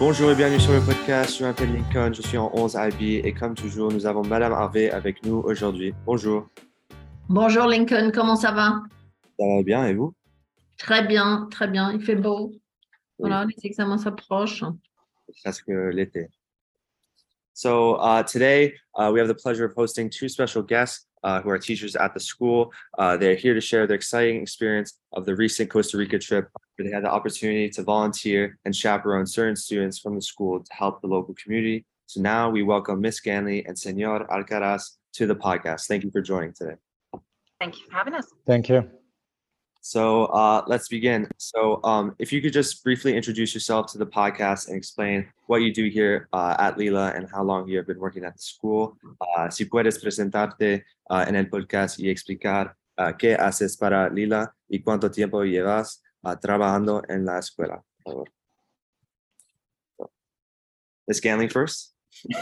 Bonjour et bienvenue sur le podcast. Je m'appelle Lincoln, je suis en 11 IB et comme toujours, nous avons Madame Harvey avec nous aujourd'hui. Bonjour. Bonjour Lincoln, comment ça va? Ça va bien et vous? Très bien, très bien. Il fait beau. Voilà, les examens s'approchent. Presque l'été. So uh, today uh, we have the pleasure of hosting two special guests uh, who are teachers at the school. Uh, they're here to share their exciting experience of the recent Costa Rica trip, where they had the opportunity to volunteer and chaperone certain students from the school to help the local community. So now we welcome Miss Ganley and Senor Alcaraz to the podcast. Thank you for joining today. Thank you for having us. Thank you. So uh, let's begin. So um, if you could just briefly introduce yourself to the podcast and explain what you do here uh, at Lila and how long you have been working at the school. Uh, si puedes presentarte uh, en el podcast y explicar uh, qué haces para Lila y cuánto tiempo llevas uh, trabajando en la escuela. Por favor. Ms. Ganley first.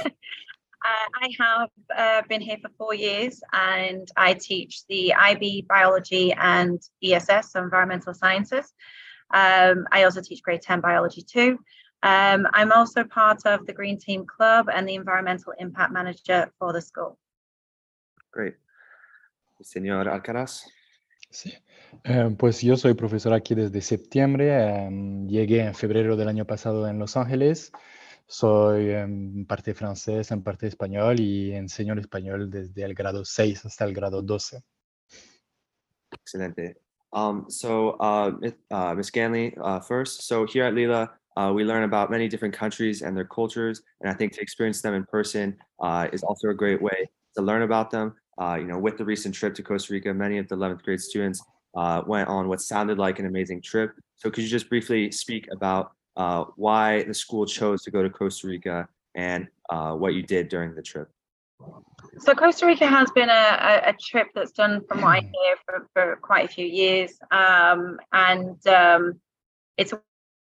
Uh, I have uh, been here for four years and I teach the IB biology and ESS, so environmental sciences. Um, I also teach grade 10 biology too. Um, I'm also part of the Green Team Club and the environmental impact manager for the school. Great. Señor Alcaraz. Sí. Eh, pues yo soy profesor aquí desde septiembre. em, llegué en febrero del año pasado en Los Ángeles. Soy en parte francés, en parte español y enseño el español desde el grado 6 hasta el grado 12. Excelente. Um, so, uh, uh, Ms. Ganley, uh, first, so here at Lila, uh, we learn about many different countries and their cultures, and I think to experience them in person uh, is also a great way to learn about them. Uh, you know, with the recent trip to Costa Rica, many of the 11th grade students went on what sounded like an amazing trip. So, could you just briefly speak about uh, why the school chose to go to Costa Rica and uh, what you did during the trip? So Costa Rica has been a, a, a trip that's done, from what I hear, for, for quite a few years, um, and um, it's a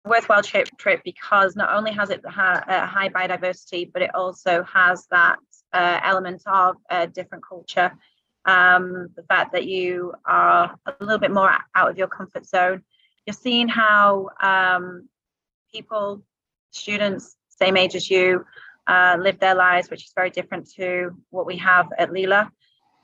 worthwhile trip trip because not only has it ha- a high biodiversity, but it also has that uh, element of a different culture. Um, the fact that you are a little bit more out of your comfort zone. You're seeing how um, people, students, same age as you, uh, live their lives, which is very different to what we have at Lila.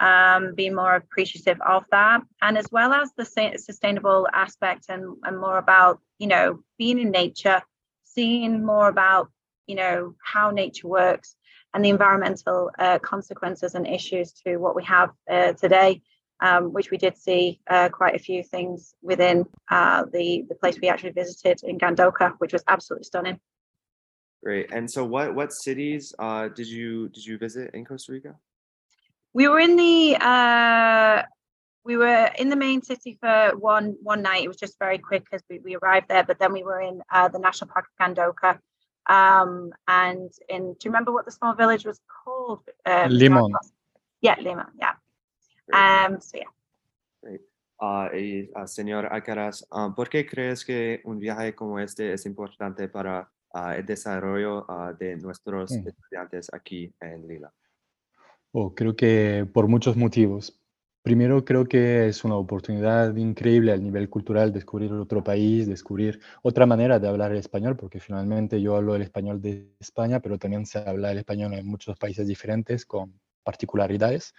Um, being more appreciative of that, and as well as the sustainable aspect, and, and more about you know being in nature, seeing more about you know how nature works and the environmental uh, consequences and issues to what we have uh, today. Um, which we did see uh, quite a few things within uh, the the place we actually visited in Gandoca, which was absolutely stunning. Great. And so, what what cities uh, did you did you visit in Costa Rica? we were in the uh we were in the main city for one one night it was just very quick as we, we arrived there but then we were in uh, the national park of Gandoca um and in do you remember what the small village was called uh, Limon. yeah limon yeah Great. Um so yeah Ah, y, ah, señor Alcaraz, ah, ¿por qué crees que un viaje como este es importante para el desarrollo de nuestros Mm. estudiantes aquí en Lila? Oh, creo que por muchos motivos. Primero, creo que es una oportunidad increíble al nivel cultural descubrir otro país, descubrir otra manera de hablar el español, porque finalmente yo hablo el español de España, pero también se habla el español en muchos países diferentes con particularidades.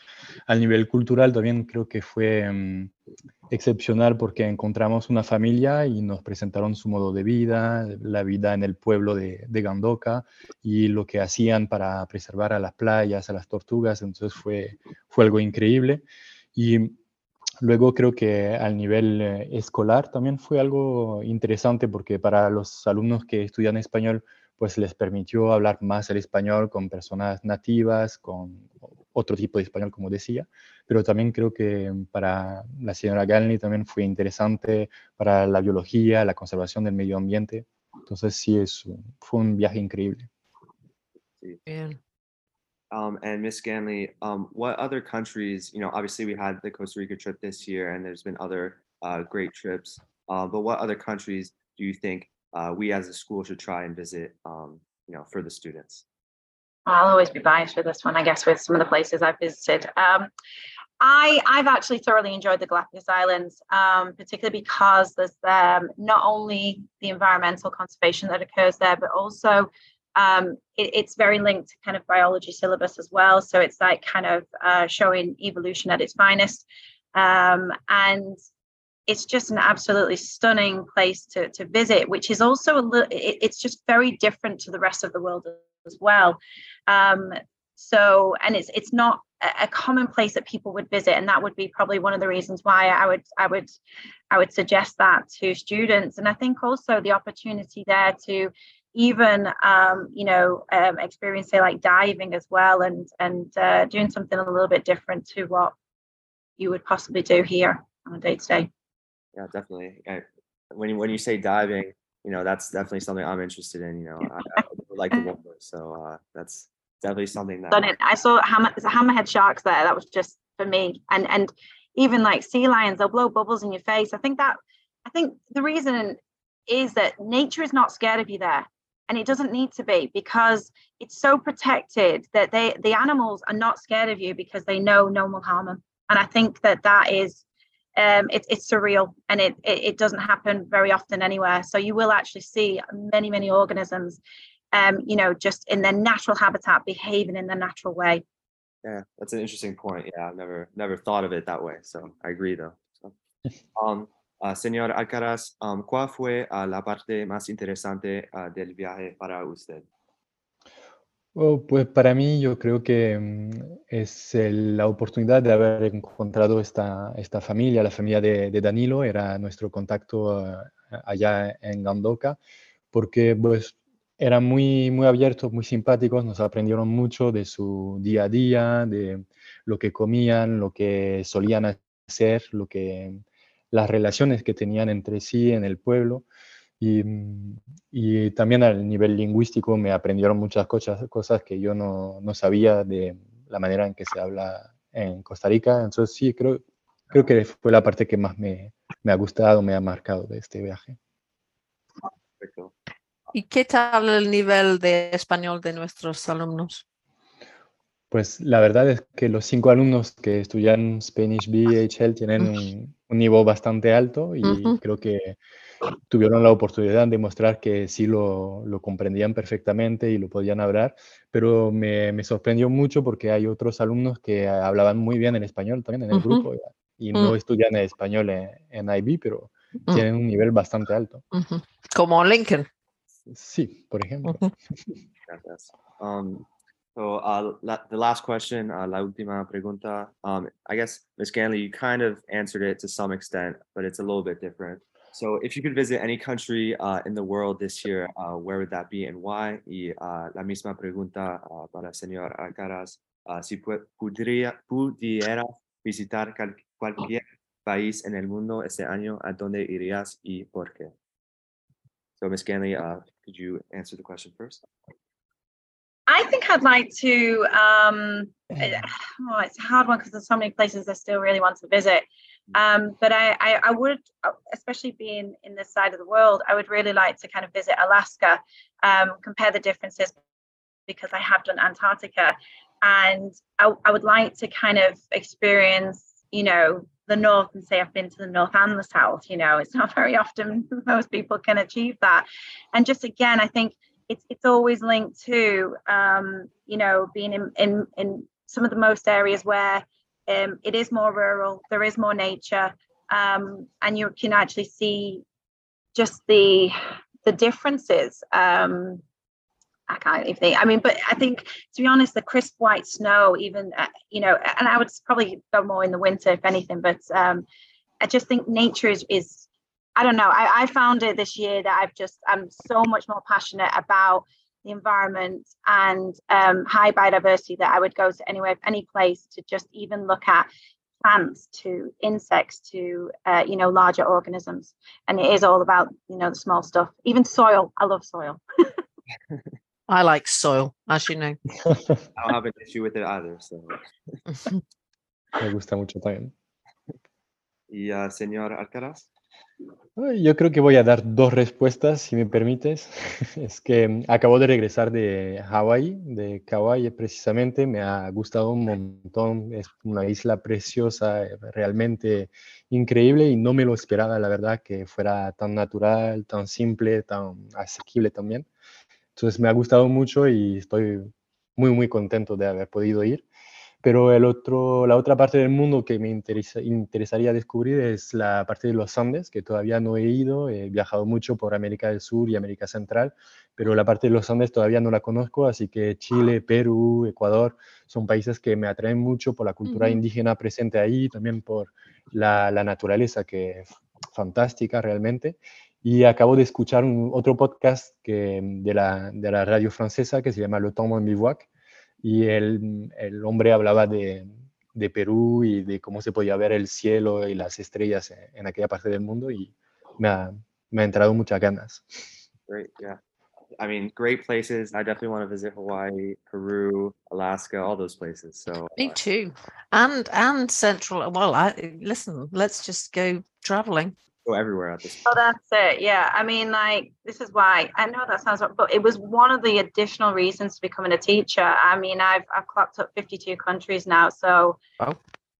Al nivel cultural también creo que fue mm, excepcional porque encontramos una familia y nos presentaron su modo de vida, la vida en el pueblo de, de Gandoca y lo que hacían para preservar a las playas, a las tortugas. Entonces fue, fue algo increíble. Y luego creo que al nivel eh, escolar también fue algo interesante porque para los alumnos que estudian español, pues les permitió hablar más el español con personas nativas, con otro tipo de español, como decía. Pero también creo que para la señora Galni también fue interesante para la biología, la conservación del medio ambiente. Entonces sí, es, un- fue un viaje increíble. Bien. Um, and Miss Ganley, um, what other countries, you know, obviously we had the Costa Rica trip this year and there's been other uh, great trips, uh, but what other countries do you think uh, we as a school should try and visit, um, you know, for the students? I'll always be biased for this one, I guess, with some of the places I've visited. Um, I I've actually thoroughly enjoyed the Galapagos Islands, um, particularly because there's um, not only the environmental conservation that occurs there, but also um, it, it's very linked to kind of biology syllabus as well. So it's like kind of uh, showing evolution at its finest, um, and it's just an absolutely stunning place to to visit. Which is also a little, it, it's just very different to the rest of the world as well. Um, so and it's it's not a common place that people would visit and that would be probably one of the reasons why i would i would i would suggest that to students and i think also the opportunity there to even um, you know um, experience say like diving as well and and uh, doing something a little bit different to what you would possibly do here on a day to day yeah definitely I, when you when you say diving you know that's definitely something i'm interested in you know i, I like the water so uh, that's definitely something that done it. I saw hammer, hammerhead sharks there. That was just for me. And and even like sea lions, they'll blow bubbles in your face. I think that I think the reason is that nature is not scared of you there. And it doesn't need to be because it's so protected that they the animals are not scared of you because they know no one will harm them. And I think that that is um, it, it's surreal and it, it, it doesn't happen very often anywhere. So you will actually see many many organisms um, you know, just in their natural habitat, behaving in their natural way. Yeah, that's an interesting point. Yeah, I've never never thought of it that way. So I agree though. So, um, uh, señor Alcaraz, um, ¿cuál fue uh, la parte más interesante uh, del viaje para usted? Oh, pues para mí yo creo que mm, es la oportunidad de haber encontrado esta, esta familia, la familia de, Danilo, era nuestro contacto eh, allá en Gandoca, porque pues eran muy, muy abiertos, muy simpáticos, nos aprendieron mucho de su día a día, de lo que comían, lo que solían hacer, lo que, las relaciones que tenían entre sí en el pueblo. Y, y también al nivel lingüístico me aprendieron muchas cosas, cosas que yo no, no sabía de la manera en que se habla en Costa Rica. Entonces sí, creo, creo que fue la parte que más me, me ha gustado, me ha marcado de este viaje. Perfecto. ¿Y qué tal el nivel de español de nuestros alumnos? Pues la verdad es que los cinco alumnos que estudian Spanish BHL tienen un, un nivel bastante alto y Ujú. creo que tuvieron la oportunidad de mostrar que sí lo, lo comprendían perfectamente y lo podían hablar, pero me, me sorprendió mucho porque hay otros alumnos que hablaban muy bien el español también en el grupo y no Mm. estudian el español en, en IB, pero Mm. tienen un nivel bastante alto. Como Lincoln. Sí, por ejemplo. Gracias. Um, so uh, la, the last question, uh, la última pregunta. Um, I guess Ms. Ganley, you kind of answered it to some extent, but it's a little bit different. So if you could visit any country uh, in the world this year, uh, where would that be and why? Y uh, la misma pregunta uh, para el señor Alcaraz. Uh, si pu- podría, pudiera visitar cualquier país en el mundo este año, ¿a dónde irías y por qué? So Ms. Ganley, uh, could you answer the question first? I think I'd like to. Um, eh, oh, it's a hard one because there's so many places I still really want to visit. Um, but I, I, I would, uh, especially being in this side of the world, I would really like to kind of visit Alaska, um, compare the differences because I have done Antarctica, and I, I would like to kind of experience, you know, the north and say I've been to the north and the south. You know, it's not very often most people can achieve that, and just again, I think it's it's always linked to um, you know being in, in in some of the most areas where um, it is more rural, there is more nature, um, and you can actually see just the the differences. Um, I can't even think. I mean, but I think to be honest, the crisp white snow, even uh, you know, and I would probably go more in the winter if anything. But um, I just think nature is is I don't know. I, I found it this year that I've just I'm so much more passionate about the environment and um, high biodiversity that I would go to anywhere, any place to just even look at plants to insects to uh, you know larger organisms. And it is all about you know the small stuff. Even soil. I love soil. I like soil, as you know. I don't have an issue with it either. So, Me gusta mucho también. y uh, señor Alcaraz. Yo creo que voy a dar dos respuestas, si me permites. Es que mm, acabo de regresar de Hawái, de Kauai precisamente. Me ha gustado un montón. Es una isla preciosa, eh, realmente increíble y no me lo esperaba, la verdad, que fuera tan natural, tan simple, tan asequible también. Entonces me ha gustado mucho y estoy muy, muy contento de haber podido ir. Pero el otro, la otra parte del mundo que me interesa, interesaría descubrir es la parte de los Andes, que todavía no he ido. He viajado mucho por América del Sur y América Central, pero la parte de los Andes todavía no la conozco, así que Chile, Perú, Ecuador son países que me atraen mucho por la cultura Ujú. indígena presente ahí, también por la, la naturaleza que es fantástica realmente. Y acabo de escuchar un, otro podcast que, de, la, de la radio francesa que se llama Le Temps en Bivouac, y el, el hombre hablaba de, de Perú y de cómo se podía ver el cielo y las estrellas en, en aquella parte del mundo y me ha, me ha entrado muchas ganas. Great. Yeah. I mean, great places. I definitely want to visit Hawaii, Peru, Alaska, all those places. So Me uh, too. And and central. Well, I listen. Let's just go traveling. Go everywhere at this Oh, that's it. Yeah. I mean, like, this is why I know that sounds, but it was one of the additional reasons to becoming a teacher. I mean, I've I've clocked up 52 countries now, so Wow.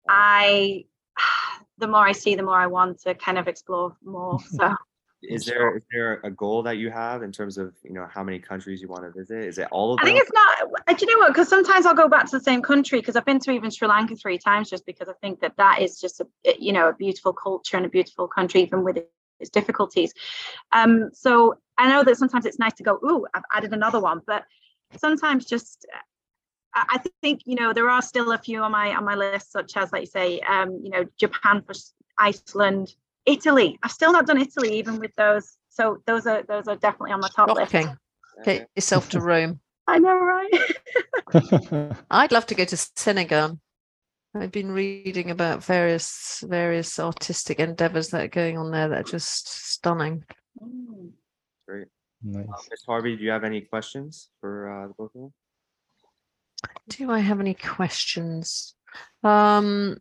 I, the more I see, the more I want to kind of explore more. So Is there is there a goal that you have in terms of you know how many countries you want to visit? Is it all of I think it's not. uh, Do you know what? Because sometimes I'll go back to the same country because I've been to even Sri Lanka three times just because I think that that is just a you know a beautiful culture and a beautiful country even with its difficulties. Um, so I know that sometimes it's nice to go, ooh, I've added another one, but sometimes just. uh, I I think you know there are still a few on my on my list, such as like you say, um, you know, Japan for Iceland, Italy. I've still not done Italy, even with those. So those are those are definitely on my top list. Shocking. Okay. Get yourself to Rome. I know, right? I'd love to go to Senegal. I've been reading about various various artistic endeavors that are going on there that are just stunning. Mm. Great. Nice. Uh, Ms. Harvey, do you have any questions for uh, the both of them? Do I have any questions? Um,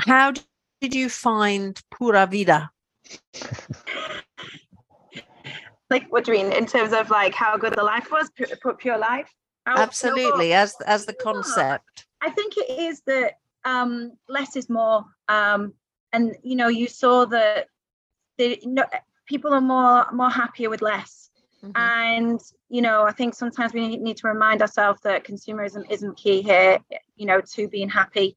how d- did you find Pura Vida? like what do you mean in terms of like how good the life was pu- pu- pure life How- you know what? Absolutely, as as the You know what? concept. i think it is that um less is more um and you know you saw that the no, people are more more happier with less Mhm. and you know i think sometimes we need- need to remind ourselves that consumerism isn't key here you know to being happy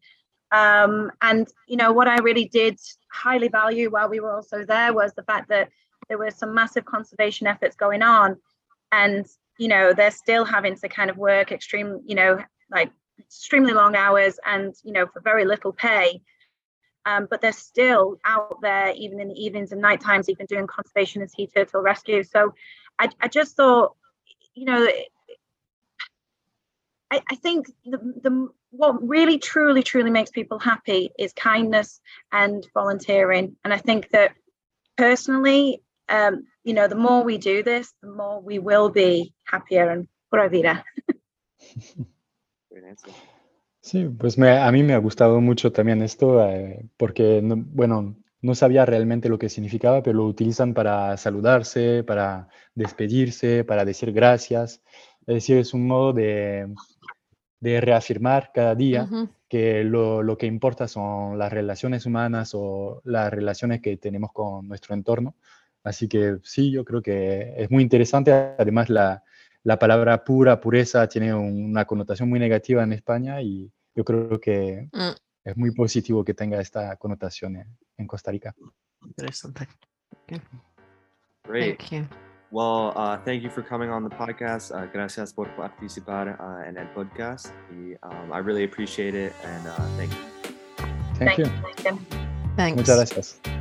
um and you know what i really did highly value while we were also there was the fact that there were some massive conservation efforts going on. And you know they're still having to kind of work extreme you know like extremely long hours and you know for very little pay. Um, but they're still out there even in the evenings and night times even doing conservation and sea turtle rescue. So i, I just thought you know I, I think the, the what really truly truly makes people happy is kindness and volunteering and i think that personally um, you know the more we do this the more we will be happier and pura vida. Sí, pues me- a mí me ha gustado mucho también esto, eh, porque, no- bueno, no sabía realmente lo que significaba, pero lo utilizan para saludarse, para despedirse, para decir gracias. Es decir, es un modo de, de reafirmar cada día que lo, lo que importa son las relaciones humanas o las relaciones que tenemos con nuestro entorno. Así que sí, yo creo que es muy interesante. Además, la, la palabra pura, pureza, tiene una connotación muy negativa en España y yo creo que Mm. es muy positivo que tenga esta connotación en, en Costa Rica. Interesante. Great. Thank you. Well, uh, thank you for coming on the podcast. Uh, gracias por participar uh, en el podcast. Y, um, I really appreciate it. And uh, thank you. Thank you. Thank you. Thanks. Muchas gracias.